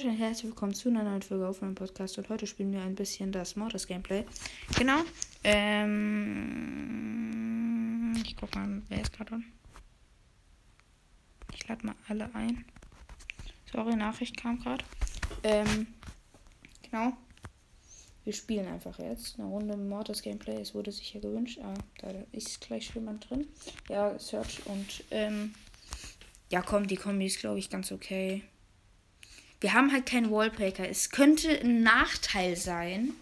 Leute, herzlich willkommen zu einer neuen Folge auf meinem Podcast und heute spielen wir ein bisschen das Mortis Gameplay. Genau. Ähm, ich guck mal, wer ist gerade an. Ich lade mal alle ein. Sorry, Nachricht kam gerade. Ähm, genau. Wir spielen einfach jetzt eine Runde Mortis Gameplay. Es wurde sicher gewünscht. Ah, da ist gleich jemand drin. Ja, Search und ähm, ja, komm, die Kombi ist glaube ich ganz okay. Wir haben halt keinen Wallbreaker. Es könnte ein Nachteil sein.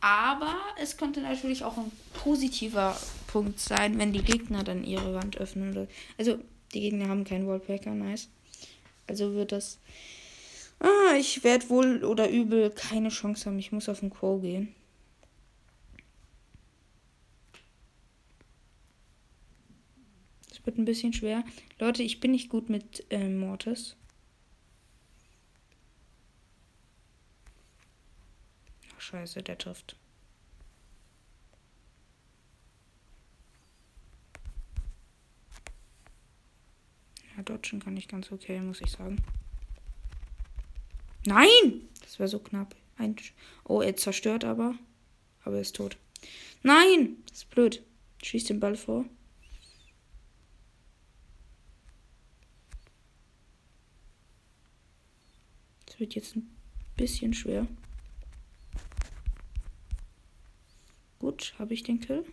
Aber es könnte natürlich auch ein positiver Punkt sein, wenn die Gegner dann ihre Wand öffnen. Also, die Gegner haben keinen Wallbreaker, nice. Also wird das. Ah, ich werde wohl oder übel keine Chance haben. Ich muss auf den Quo gehen. Das wird ein bisschen schwer. Leute, ich bin nicht gut mit äh, Mortis. Scheiße, der trifft. Ja, dodgen kann ich ganz okay, muss ich sagen. Nein! Das war so knapp. Ein oh, er zerstört aber. Aber er ist tot. Nein! Das ist blöd. Schießt den Ball vor. Das wird jetzt ein bisschen schwer. Gut, habe ich den Kill?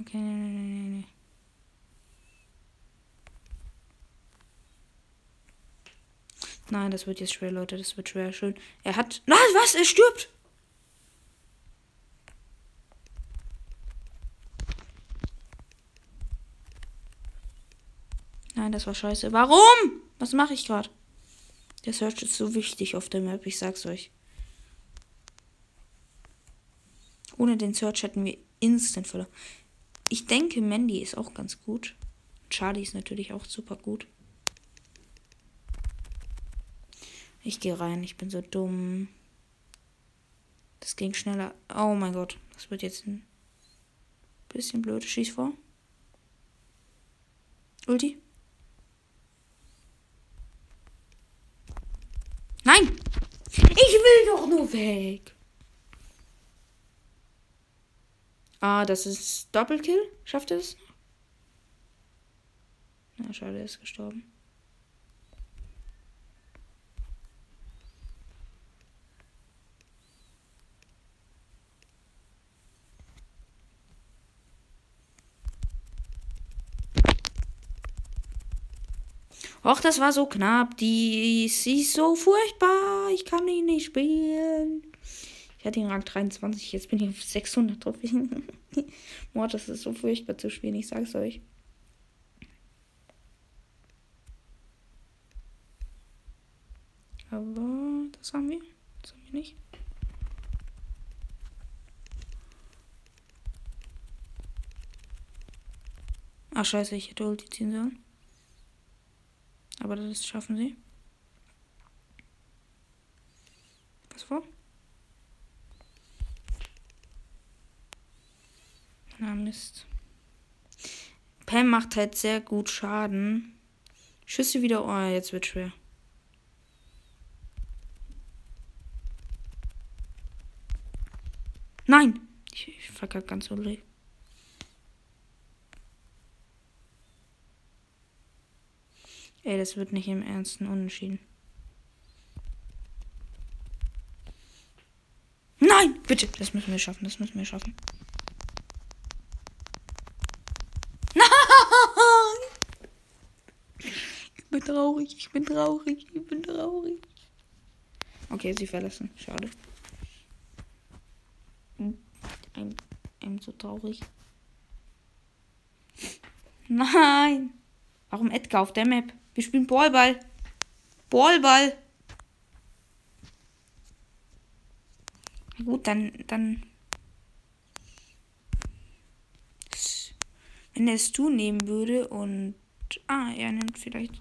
Okay, nee, nee, nee, nee. Nein, das wird jetzt schwer, Leute. Das wird schwer. Schön. Er hat. Nein, was? Er stirbt! Nein, das war scheiße. Warum? Was mache ich gerade? Der Search ist so wichtig auf der Map, ich sag's euch. Ohne den Search hätten wir instant verloren. Ich denke, Mandy ist auch ganz gut. Charlie ist natürlich auch super gut. Ich gehe rein, ich bin so dumm. Das ging schneller. Oh mein Gott, das wird jetzt ein bisschen blöd. Schieß vor. Ulti. Nein! Ich will doch nur weg. Ah, das ist Doppelkill. Schafft er es? Na, schade, er ist gestorben. Och, das war so knapp. Die ist so furchtbar. Ich kann ihn nicht spielen. Ich hatte ihn Rang 23. Jetzt bin ich auf 600 Trophäen. Mord, das ist so furchtbar zu spielen. Ich sag's euch. Aber das haben wir. Das haben wir nicht. Ach scheiße, ich hätte Ulti ziehen sollen. Aber das schaffen sie. Was vor? Na Mist. Pam macht halt sehr gut Schaden. Schüsse wieder. Oh, jetzt wird schwer. Nein! Ich, ich verkacke ganz so Ey, das wird nicht im Ernsten unentschieden. Nein, bitte, das müssen wir schaffen, das müssen wir schaffen. Nein! Ich bin traurig, ich bin traurig, ich bin traurig. Okay, sie verlassen. Schade. Ein, ein so traurig. Nein! Warum Edgar auf der Map? Wir spielen Ballball. Ballball. Gut, dann, dann. Wenn er es du nehmen würde und. Ah, er nimmt vielleicht.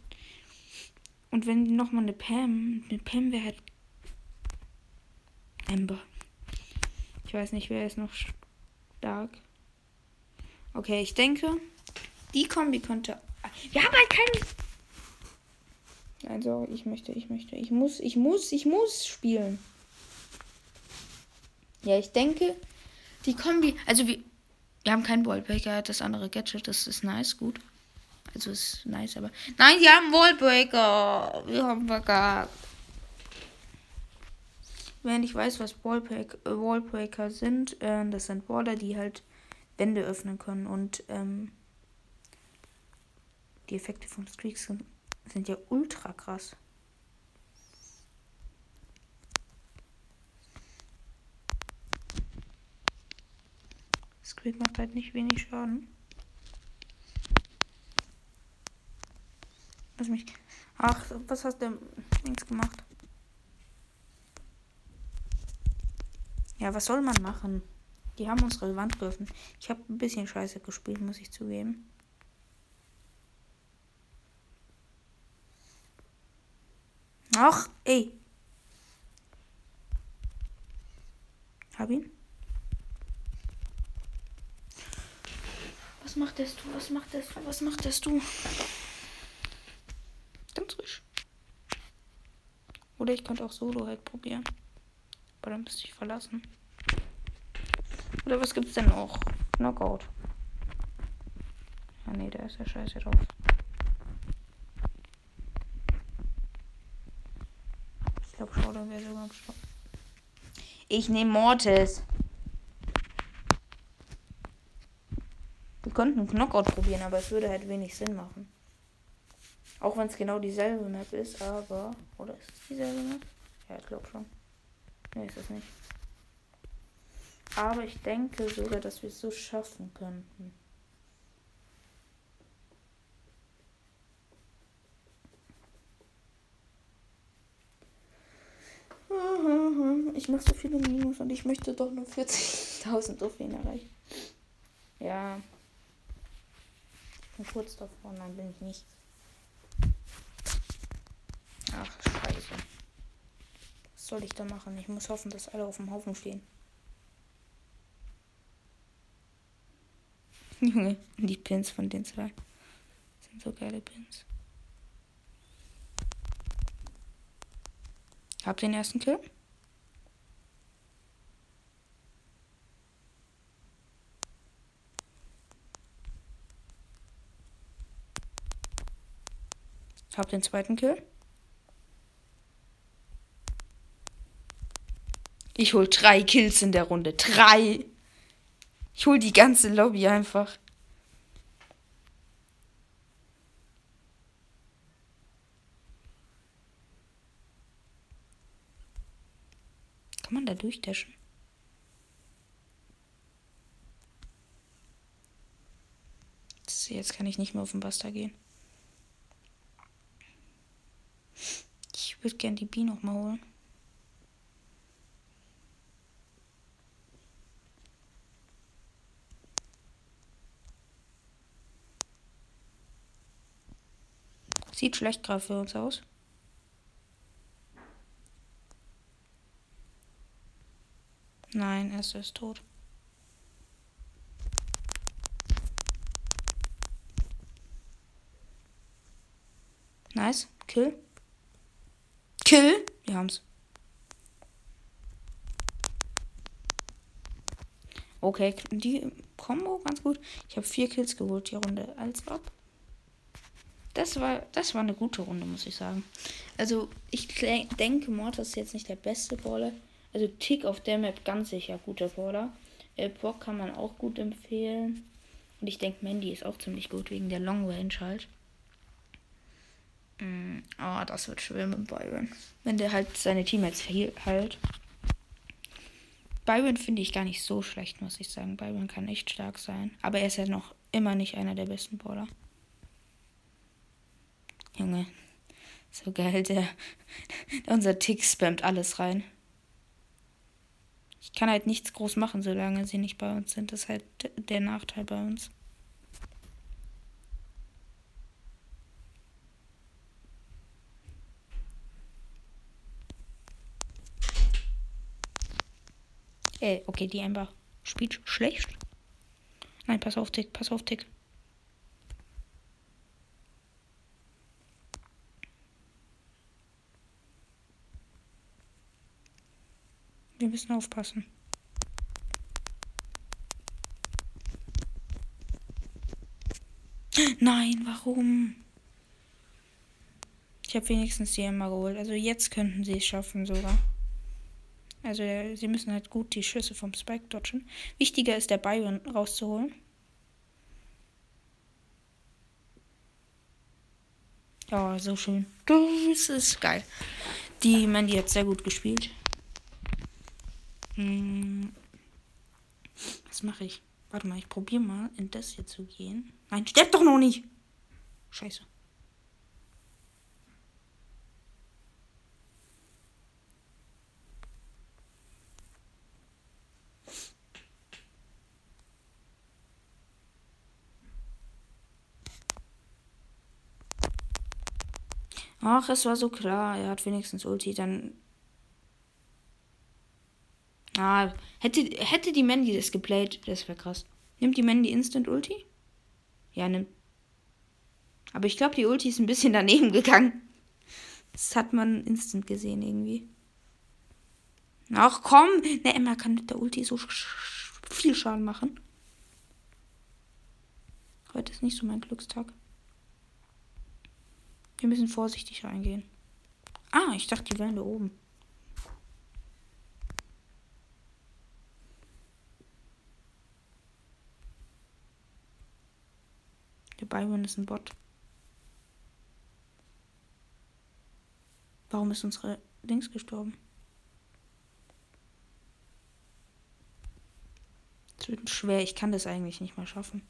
Und wenn nochmal eine Pam. Eine Pam wäre halt. Amber. Ich weiß nicht, wer ist noch stark. Okay, ich denke, Die Kombi könnte. Wir haben halt keinen. Sorry, ich möchte, ich möchte. Ich muss, ich muss, ich muss spielen. Ja, ich denke, die Kombi. Also wir. Wir haben keinen Wallbreaker, das andere Gadget, das ist nice, gut. Also ist nice, aber. Nein, die haben Wallbreaker. Wir haben verkackt. Wenn ich weiß, was Wallbreak, äh, Wallbreaker sind, äh, das sind Waller, die halt Wände öffnen können und ähm, die Effekte von Streaks sind, sind ja ultra krass. Squeak macht halt nicht wenig Schaden. Lass mich. Ach, was hast du links gemacht? Ja, was soll man machen? Die haben uns relevant geöffnet. Ich habe ein bisschen scheiße gespielt, muss ich zugeben. Ach, ey. Hab ihn. Was macht das du? Was macht das du? Was macht das du? Ganz frisch. Oder ich könnte auch Solo halt probieren. Aber dann müsste ich verlassen. Oder was gibt's denn noch? Knockout. Ah nee, da ist ja scheiße drauf. Glaube, Showdown wäre sogar am Stopp. Ich nehme Mortis. Wir könnten Knockout probieren, aber es würde halt wenig Sinn machen. Auch wenn es genau dieselbe Map ist, aber. Oder ist es dieselbe Map? Ja, ich glaube schon. Ne, ist es nicht. Aber ich denke sogar, dass wir es so schaffen könnten. Ich mache so viele Minus und ich möchte doch nur 40.000 Trophäen erreichen. Ja. Ich bin kurz davor, nein, bin ich nicht. Ach, scheiße. Was soll ich da machen? Ich muss hoffen, dass alle auf dem Haufen stehen. Junge, die Pins von den zwei sind so geile Pins. Hab den ersten Kill. Hab den zweiten Kill. Ich hol drei Kills in der Runde. Drei. Ich hol die ganze Lobby einfach. Kann man da durchdashen? Jetzt kann ich nicht mehr auf den Buster gehen. Ich würde gern die B noch mal holen. Sieht schlecht gerade für uns aus. Nein, er ist tot. Nice. Kill. Kill. Wir haben's. Okay, die Combo ganz gut. Ich habe vier Kills geholt die Runde. Als ob das war, das war eine gute Runde, muss ich sagen. Also, ich denke, Mortis ist jetzt nicht der beste Brawler. Also, Tick auf der Map ganz sicher guter Brawler. Äh, Brock kann man auch gut empfehlen. Und ich denke, Mandy ist auch ziemlich gut wegen der Long Range halt. Oh, das wird schwer mit Byron. Wenn der halt seine Teammates halt. Byron finde ich gar nicht so schlecht, muss ich sagen. Byron kann echt stark sein. Aber er ist ja noch immer nicht einer der besten Brawler. Junge. So geil, der, unser Tick spammt alles rein. Ich kann halt nichts groß machen, solange sie nicht bei uns sind. Das ist halt der Nachteil bei uns. Äh, okay, die Ember spielt schlecht. Nein, pass auf, Tick, pass auf, Tick. Wir müssen aufpassen. Nein, warum? Ich habe wenigstens die Emma geholt. Also jetzt könnten sie es schaffen sogar. Also sie müssen halt gut die Schüsse vom Spike dodgen. Wichtiger ist der Byron rauszuholen. Ja, so schön. Das ist geil. Die Mandy hat sehr gut gespielt. Hm. Was mache ich? Warte mal, ich probiere mal in das hier zu gehen. Nein, sterbt doch noch nicht. Scheiße. Ach, es war so klar. Er hat wenigstens Ulti. Dann. Ah, hätte, hätte die Mandy das geplayt, das wäre krass. Nimmt die Mandy Instant Ulti? Ja, nimmt. Aber ich glaube, die Ulti ist ein bisschen daneben gegangen. Das hat man instant gesehen irgendwie. Ach komm! Ne, Emma kann mit der Ulti so viel Schaden machen. Heute ist nicht so mein Glückstag. Wir müssen vorsichtig reingehen. Ah, ich dachte, die wären da oben. Der Byron ist ein Bot. Warum ist unsere Links gestorben? Es wird schwer, ich kann das eigentlich nicht mal schaffen.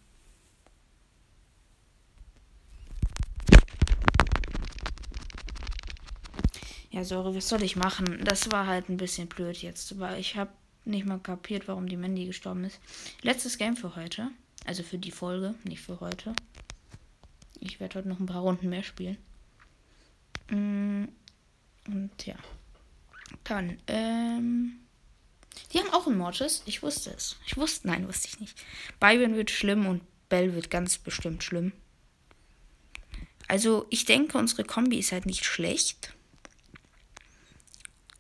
Ja, sorry, was soll ich machen? Das war halt ein bisschen blöd jetzt, weil ich habe nicht mal kapiert, warum die Mandy gestorben ist. Letztes Game für heute. Also für die Folge, nicht für heute. Ich werde heute noch ein paar Runden mehr spielen. Mm, und ja. Dann, ähm. Die haben auch Mortis. Ich wusste es. Ich wusste, nein, wusste ich nicht. Byron wird schlimm und Bell wird ganz bestimmt schlimm. Also, ich denke, unsere Kombi ist halt nicht schlecht.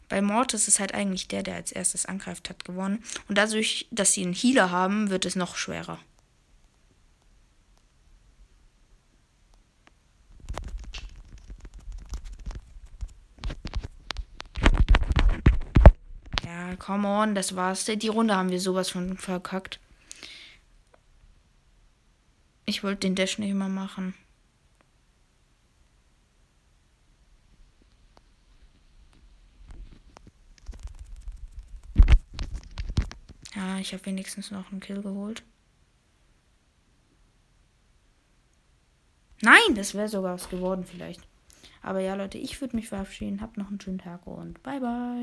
Bei Mortis ist halt eigentlich der, der als erstes angreift, hat gewonnen. Und dadurch, dass sie einen Healer haben, wird es noch schwerer. Ja, come on, das war's. Die Runde haben wir sowas von verkackt. Ich wollte den Dash nicht mehr machen. Ja, ich habe wenigstens noch einen Kill geholt. Nein, das wäre sogar was geworden vielleicht. Aber ja, Leute, ich würde mich verabschieden. Habt noch einen schönen Tag und bye bye.